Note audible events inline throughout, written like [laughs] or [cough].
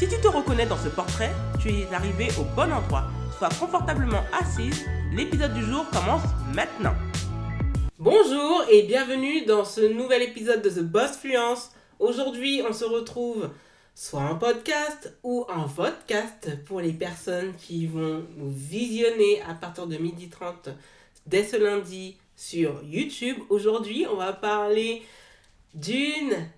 Si tu te reconnais dans ce portrait, tu es arrivé au bon endroit. Sois confortablement assise, l'épisode du jour commence maintenant. Bonjour et bienvenue dans ce nouvel épisode de The Boss Fluence. Aujourd'hui, on se retrouve soit en podcast ou en podcast pour les personnes qui vont nous visionner à partir de 12h30 dès ce lundi sur YouTube. Aujourd'hui, on va parler d'une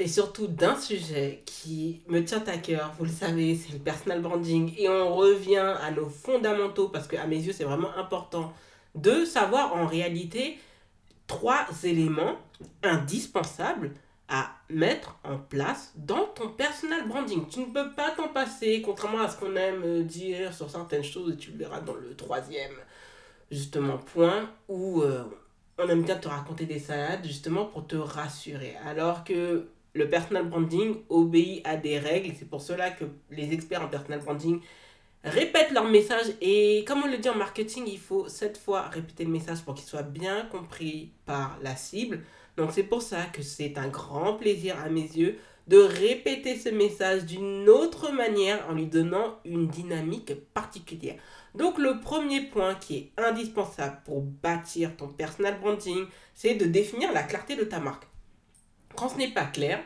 et surtout d'un sujet qui me tient à cœur. Vous le savez, c'est le personal branding. Et on revient à nos fondamentaux parce que à mes yeux, c'est vraiment important de savoir en réalité trois éléments indispensables à mettre en place dans ton personal branding. Tu ne peux pas t'en passer, contrairement à ce qu'on aime dire sur certaines choses, et tu le verras dans le troisième justement point où euh, on aime bien te raconter des salades justement pour te rassurer. Alors que le personal branding obéit à des règles. C'est pour cela que les experts en personal branding répètent leur message. Et comme on le dit en marketing, il faut cette fois répéter le message pour qu'il soit bien compris par la cible. Donc c'est pour ça que c'est un grand plaisir à mes yeux de répéter ce message d'une autre manière en lui donnant une dynamique particulière. Donc le premier point qui est indispensable pour bâtir ton personal branding, c'est de définir la clarté de ta marque. Quand ce n'est pas clair,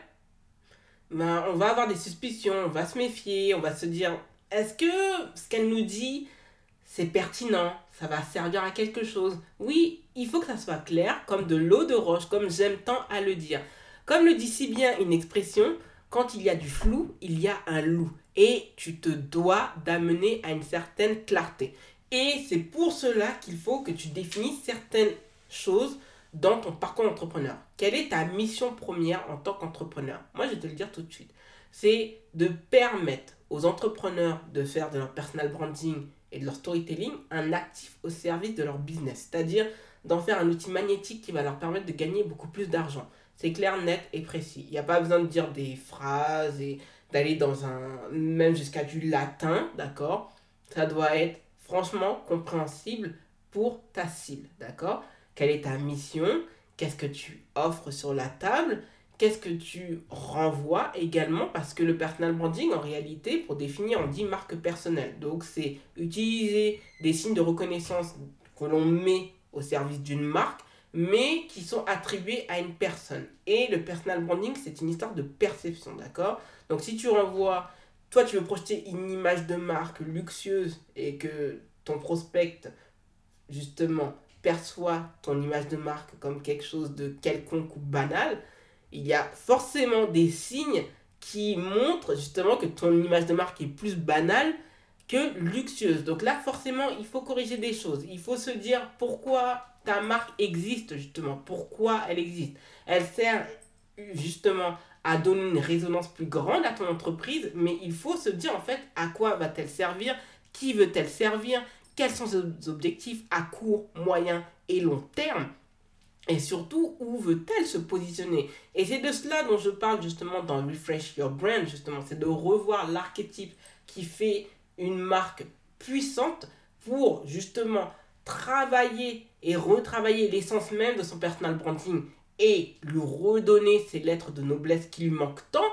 ben, on va avoir des suspicions, on va se méfier, on va se dire, est-ce que ce qu'elle nous dit, c'est pertinent, ça va servir à quelque chose Oui, il faut que ça soit clair, comme de l'eau de roche, comme j'aime tant à le dire. Comme le dit si bien une expression, quand il y a du flou, il y a un loup et tu te dois d'amener à une certaine clarté. Et c'est pour cela qu'il faut que tu définisses certaines choses dans ton parcours entrepreneur. Quelle est ta mission première en tant qu'entrepreneur? Moi, je vais te le dire tout de suite. C'est de permettre aux entrepreneurs de faire de leur personal branding et de leur storytelling un actif au service de leur business. C'est-à-dire d'en faire un outil magnétique qui va leur permettre de gagner beaucoup plus d'argent. C'est clair, net et précis. Il n'y a pas besoin de dire des phrases et d'aller dans un, même jusqu'à du latin, d'accord? Ça doit être franchement compréhensible pour ta cible, d'accord? Quelle est ta mission? Qu'est-ce que tu offres sur la table? Qu'est-ce que tu renvoies également? Parce que le personal branding, en réalité, pour définir, on dit marque personnelle. Donc, c'est utiliser des signes de reconnaissance que l'on met au service d'une marque, mais qui sont attribués à une personne. Et le personal branding, c'est une histoire de perception, d'accord? Donc si tu renvoies, toi tu veux projeter une image de marque luxueuse et que ton prospect, justement, perçoit ton image de marque comme quelque chose de quelconque ou banal, il y a forcément des signes qui montrent justement que ton image de marque est plus banale que luxueuse. Donc là, forcément, il faut corriger des choses. Il faut se dire pourquoi ta marque existe, justement. Pourquoi elle existe. Elle sert justement à donner une résonance plus grande à ton entreprise, mais il faut se dire en fait à quoi va-t-elle servir, qui veut-elle servir, quels sont ses objectifs à court, moyen et long terme. Et surtout, où veut-elle se positionner? Et c'est de cela dont je parle justement dans Refresh Your Brand, justement. C'est de revoir l'archétype qui fait une marque puissante pour justement travailler et retravailler l'essence même de son personal branding et lui redonner ces lettres de noblesse qui lui manquent tant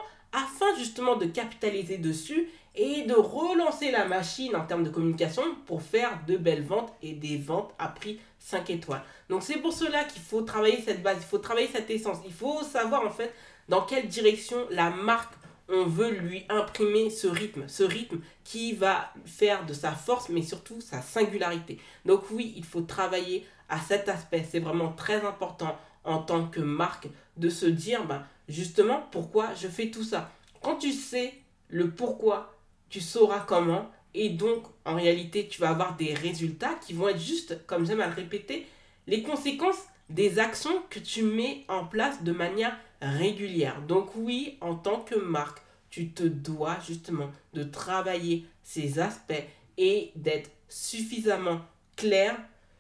justement de capitaliser dessus et de relancer la machine en termes de communication pour faire de belles ventes et des ventes à prix 5 étoiles. Donc c'est pour cela qu'il faut travailler cette base, il faut travailler cette essence, il faut savoir en fait dans quelle direction la marque on veut lui imprimer ce rythme, ce rythme qui va faire de sa force mais surtout sa singularité. Donc oui, il faut travailler à cet aspect, c'est vraiment très important en tant que marque de se dire ben, justement pourquoi je fais tout ça? Quand tu sais le pourquoi, tu sauras comment et donc en réalité tu vas avoir des résultats qui vont être juste, comme j'aime à le répéter, les conséquences des actions que tu mets en place de manière régulière. Donc oui, en tant que marque, tu te dois justement de travailler ces aspects et d'être suffisamment clair,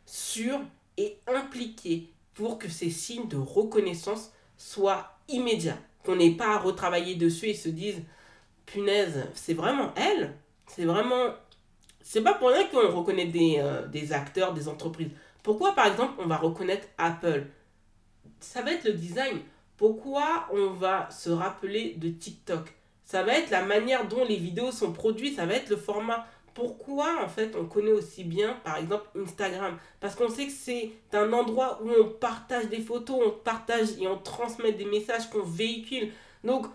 sûr et impliqué pour que ces signes de reconnaissance soient immédiats. Qu'on n'ait pas à retravailler dessus et se dise, punaise, c'est vraiment elle? C'est vraiment... C'est pas pour rien qu'on reconnaît des, euh, des acteurs, des entreprises. Pourquoi, par exemple, on va reconnaître Apple? Ça va être le design. Pourquoi on va se rappeler de TikTok? Ça va être la manière dont les vidéos sont produites, ça va être le format pourquoi en fait on connaît aussi bien par exemple Instagram? Parce qu'on sait que c'est un endroit où on partage des photos, on partage et on transmet des messages qu'on véhicule. Donc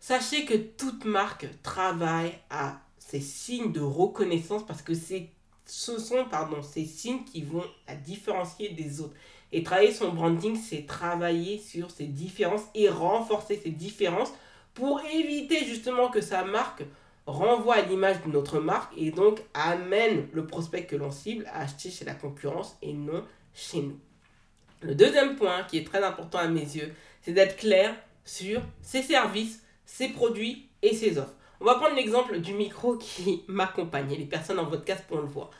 sachez que toute marque travaille à ces signes de reconnaissance parce que ce sont pardon, ces signes qui vont la différencier des autres. Et travailler son branding, c'est travailler sur ces différences et renforcer ces différences pour éviter justement que sa marque renvoie à l'image de notre marque et donc amène le prospect que l'on cible à acheter chez la concurrence et non chez nous. Le deuxième point qui est très important à mes yeux, c'est d'être clair sur ses services, ses produits et ses offres. On va prendre l'exemple du micro [laughs] qui m'accompagne. Les personnes en podcast pour le voir.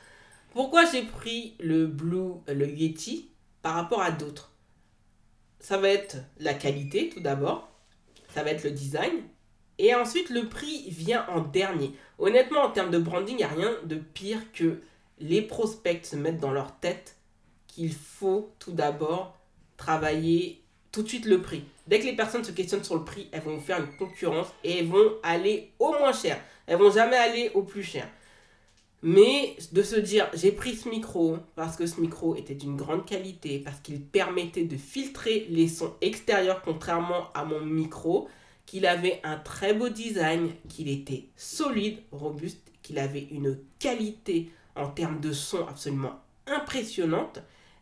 Pourquoi j'ai pris le Blue, le Yeti par rapport à d'autres? Ça va être la qualité tout d'abord. Ça va être le design. Et ensuite, le prix vient en dernier. Honnêtement, en termes de branding, il n'y a rien de pire que les prospects se mettent dans leur tête qu'il faut tout d'abord travailler tout de suite le prix. Dès que les personnes se questionnent sur le prix, elles vont faire une concurrence et elles vont aller au moins cher. Elles vont jamais aller au plus cher. Mais de se dire, j'ai pris ce micro parce que ce micro était d'une grande qualité, parce qu'il permettait de filtrer les sons extérieurs contrairement à mon micro, qu'il avait un très beau design, qu'il était solide, robuste, qu'il avait une qualité en termes de son absolument impressionnante,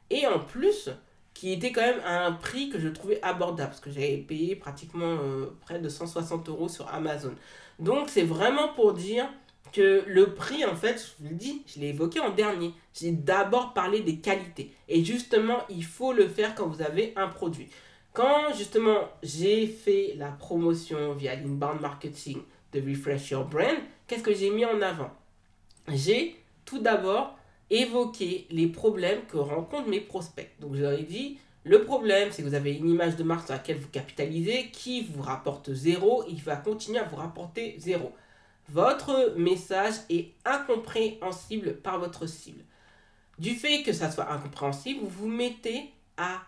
et en plus, qui était quand même à un prix que je trouvais abordable, parce que j'avais payé pratiquement euh, près de 160 euros sur Amazon. Donc c'est vraiment pour dire que le prix, en fait, je vous le dis, je l'ai évoqué en dernier, j'ai d'abord parlé des qualités. Et justement, il faut le faire quand vous avez un produit. Quand justement j'ai fait la promotion via l'inbound marketing de Refresh Your Brand, qu'est-ce que j'ai mis en avant? J'ai tout d'abord évoqué les problèmes que rencontrent mes prospects. Donc je leur ai dit, le problème c'est que vous avez une image de marque sur laquelle vous capitalisez qui vous rapporte zéro, il va continuer à vous rapporter zéro. Votre message est incompréhensible par votre cible. Du fait que ça soit incompréhensible, vous vous mettez à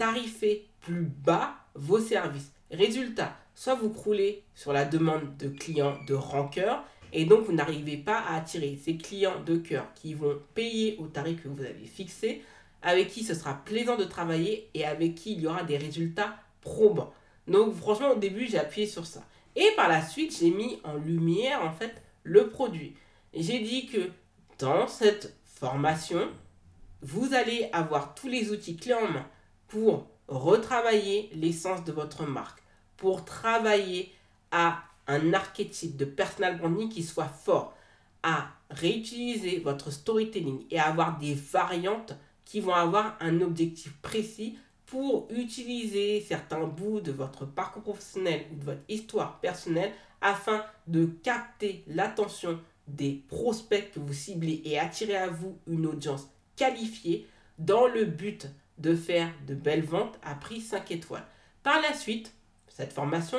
tarifer plus bas vos services. Résultat, soit vous croulez sur la demande de clients de rancœur et donc vous n'arrivez pas à attirer ces clients de cœur qui vont payer au tarif que vous avez fixé, avec qui ce sera plaisant de travailler et avec qui il y aura des résultats probants. Donc franchement au début j'ai appuyé sur ça. Et par la suite j'ai mis en lumière en fait le produit. J'ai dit que dans cette formation, vous allez avoir tous les outils clés en main pour retravailler l'essence de votre marque, pour travailler à un archétype de personal branding qui soit fort, à réutiliser votre storytelling et à avoir des variantes qui vont avoir un objectif précis pour utiliser certains bouts de votre parcours professionnel ou de votre histoire personnelle afin de capter l'attention des prospects que vous ciblez et attirer à vous une audience qualifiée dans le but de faire de belles ventes à prix 5 étoiles. Par la suite, cette formation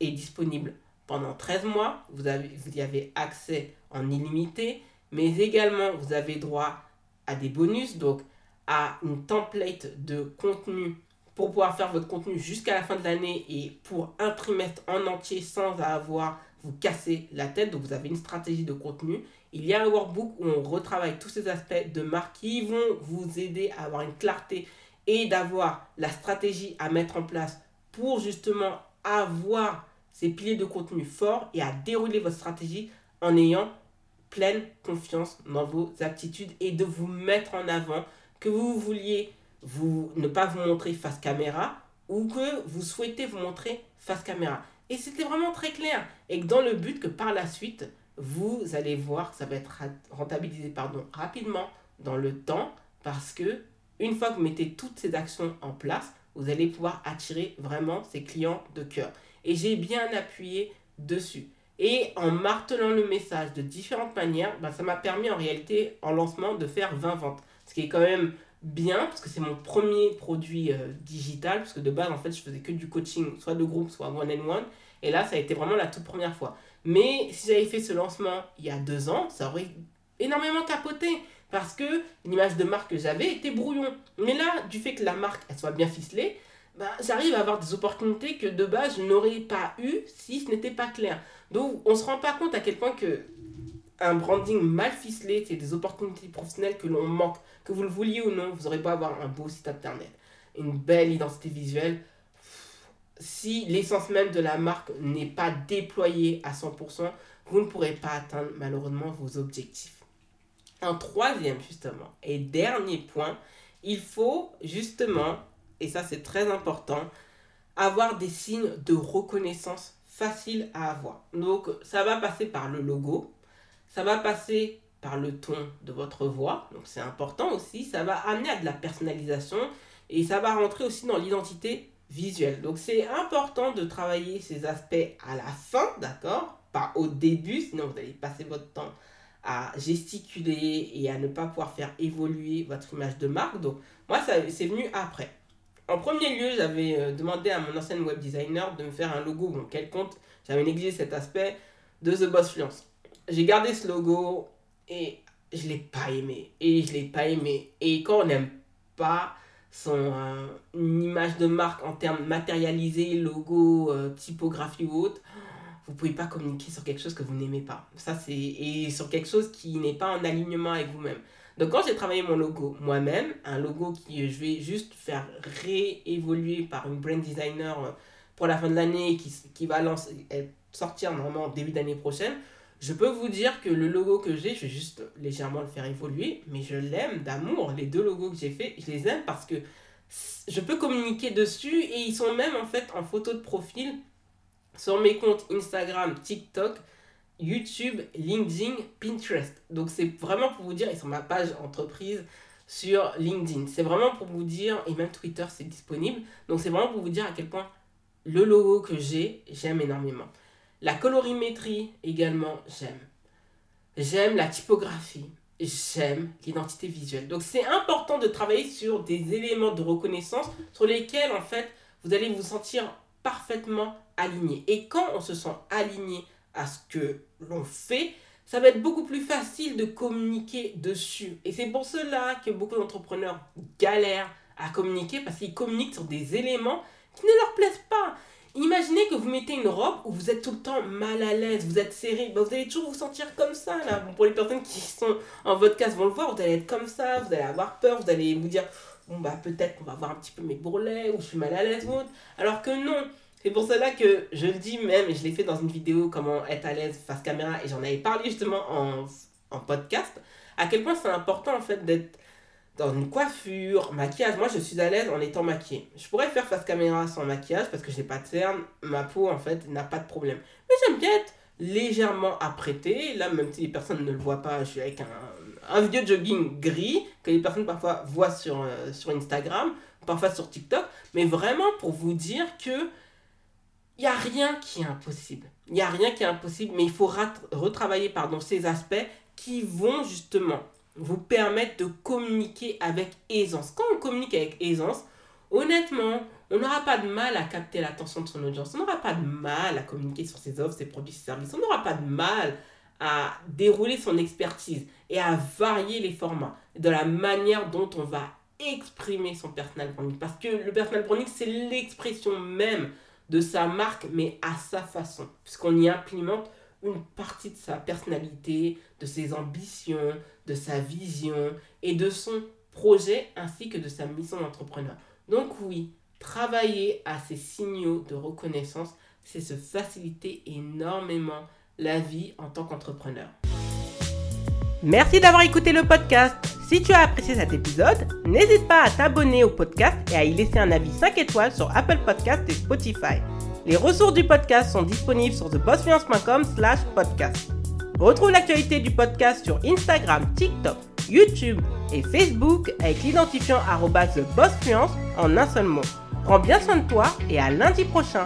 est disponible pendant 13 mois. Vous, y avez accès en illimité, mais également vous avez droit à des bonus, donc à une template de contenu pour pouvoir faire votre contenu jusqu'à la fin de l'année et pour un trimestre en entier sans avoir vous casser la tête. Donc vous avez une stratégie de contenu. Il y a un workbook où on retravaille tous ces aspects de marque qui vont vous aider à avoir une clarté et d'avoir la stratégie à mettre en place pour justement avoir ces piliers de contenu forts et à dérouler votre stratégie en ayant pleine confiance dans vos aptitudes et de vous mettre en avant, que vous vouliez ne pas vous montrer face caméra ou que vous souhaitez vous montrer face caméra. Et c'était vraiment très clair. Et dans le but que par la suite, vous allez voir que ça va être rentabilisé pardon, rapidement dans le temps parce que une fois que vous mettez toutes ces actions en place, vous allez pouvoir attirer vraiment ces clients de cœur. Et j'ai bien appuyé dessus. Et en martelant le message de différentes manières, bah, ça m'a permis en réalité en lancement de faire 20 ventes. Ce qui est quand même bien parce que c'est mon premier produit euh, digital parce que de base en fait je faisais que du coaching soit de groupe soit one on one et là ça a été vraiment la toute première fois mais si j'avais fait ce lancement il y a deux ans ça aurait énormément capoté parce que l'image de marque que j'avais était brouillon mais là du fait que la marque elle soit bien ficelée bah, j'arrive à avoir des opportunités que de base je n'aurais pas eu si ce n'était pas clair donc on se rend pas compte à quel point que un branding mal ficelé, c'est des opportunités professionnelles que l'on manque. Que vous le vouliez ou non, vous n'aurez pas avoir un beau site internet, une belle identité visuelle. Si l'essence même de la marque n'est pas déployée à 100%, vous ne pourrez pas atteindre malheureusement vos objectifs. Un troisième justement et dernier point, il faut justement, et ça c'est très important, avoir des signes de reconnaissance faciles à avoir. Donc ça va passer par le logo, ça va passer par le ton de votre voix, donc c'est important aussi. Ça va amener à de la personnalisation et ça va rentrer aussi dans l'identité visuelle. Donc c'est important de travailler ces aspects à la fin, d'accord? Pas au début, sinon vous allez passer votre temps à gesticuler et à ne pas pouvoir faire évoluer votre image de marque. Donc moi, c'est venu après. En premier lieu, j'avais euh, demandé à mon ancienne web designer de me faire un logo. Bon, quel compte J'avais négligé cet aspect de The Boss Fluence j'ai gardé ce logo et je l'ai pas aimé. Et je l'ai pas aimé. Et quand on n'aime pas son euh, image de marque en termes matérialisés, logo, euh, typographie ou autre, vous pouvez pas communiquer sur quelque chose que vous n'aimez pas. Ça c'est et sur quelque chose qui n'est pas en alignement avec vous-même. Donc quand j'ai travaillé mon logo moi-même, un logo qui je vais juste faire réévoluer par une brand designer euh, pour la fin de l'année qui, qui va lancer, sortir normalement début d'année prochaine, je peux vous dire que le logo que j'ai, je vais juste légèrement le faire évoluer, mais je l'aime d'amour. Les deux logos que j'ai fait, je les aime parce que je peux communiquer dessus et ils sont même en fait en photo de profil sur mes comptes Instagram, TikTok, YouTube, LinkedIn, Pinterest. Donc c'est vraiment pour vous dire, ils sont ma page entreprise sur LinkedIn. C'est vraiment pour vous dire, et même Twitter c'est disponible. Donc c'est vraiment pour vous dire à quel point le logo que j'ai, j'aime énormément. La colorimétrie également, j'aime. J'aime la typographie. J'aime l'identité visuelle. Donc c'est important de travailler sur des éléments de reconnaissance sur lesquels en fait vous allez vous sentir parfaitement aligné. Et quand on se sent aligné à ce que l'on fait, ça va être beaucoup plus facile de communiquer dessus. Et c'est pour cela que beaucoup d'entrepreneurs galèrent à communiquer parce qu'ils communiquent sur des éléments qui ne leur plaisent pas. Imaginez que vous mettez une robe où vous êtes tout le temps mal à l'aise, vous êtes serré, ben, vous allez toujours vous sentir comme ça là. pour les personnes qui sont en podcast vont le voir, vous allez être comme ça, vous allez avoir peur, vous allez vous dire bon bah peut-être qu'on va voir un petit peu mes bourrelets ou je suis mal à l'aise ou autre. Alors que non, c'est pour cela que je le dis même, et je l'ai fait dans une vidéo comment être à l'aise face caméra et j'en avais parlé justement en, en podcast, à quel point c'est important en fait d'être dans une coiffure, maquillage. Moi, je suis à l'aise en étant maquillée. Je pourrais faire face caméra sans maquillage parce que j'ai pas de cerne. Ma peau, en fait, n'a pas de problème. Mais j'aime bien être légèrement apprêtée. Là, même si les personnes ne le voient pas, je suis avec un, un vieux jogging gris que les personnes parfois voient sur, euh, sur Instagram, parfois sur TikTok. Mais vraiment pour vous dire que il n'y a rien qui est impossible. Il n'y a rien qui est impossible, mais il faut retravailler pardon, ces aspects qui vont justement vous permettre de communiquer avec aisance. Quand on communique avec aisance, honnêtement, on n'aura pas de mal à capter l'attention de son audience. On n'aura pas de mal à communiquer sur ses offres, ses produits, ses services. On n'aura pas de mal à dérouler son expertise et à varier les formats de la manière dont on va exprimer son personal branding. Parce que le personal branding, c'est l'expression même de sa marque, mais à sa façon. Puisqu'on y implémente une partie de sa personnalité, de ses ambitions, de sa vision et de son projet ainsi que de sa mission d'entrepreneur. Donc oui, travailler à ces signaux de reconnaissance, c'est se faciliter énormément la vie en tant qu'entrepreneur. Merci d'avoir écouté le podcast. Si tu as apprécié cet épisode, n'hésite pas à t'abonner au podcast et à y laisser un avis 5 étoiles sur Apple Podcast et Spotify. Les ressources du podcast sont disponibles sur thebossfluence.com slash podcast. Retrouve l'actualité du podcast sur Instagram, TikTok, YouTube et Facebook avec l'identifiant TheBossFluence en un seul mot. Prends bien soin de toi et à lundi prochain.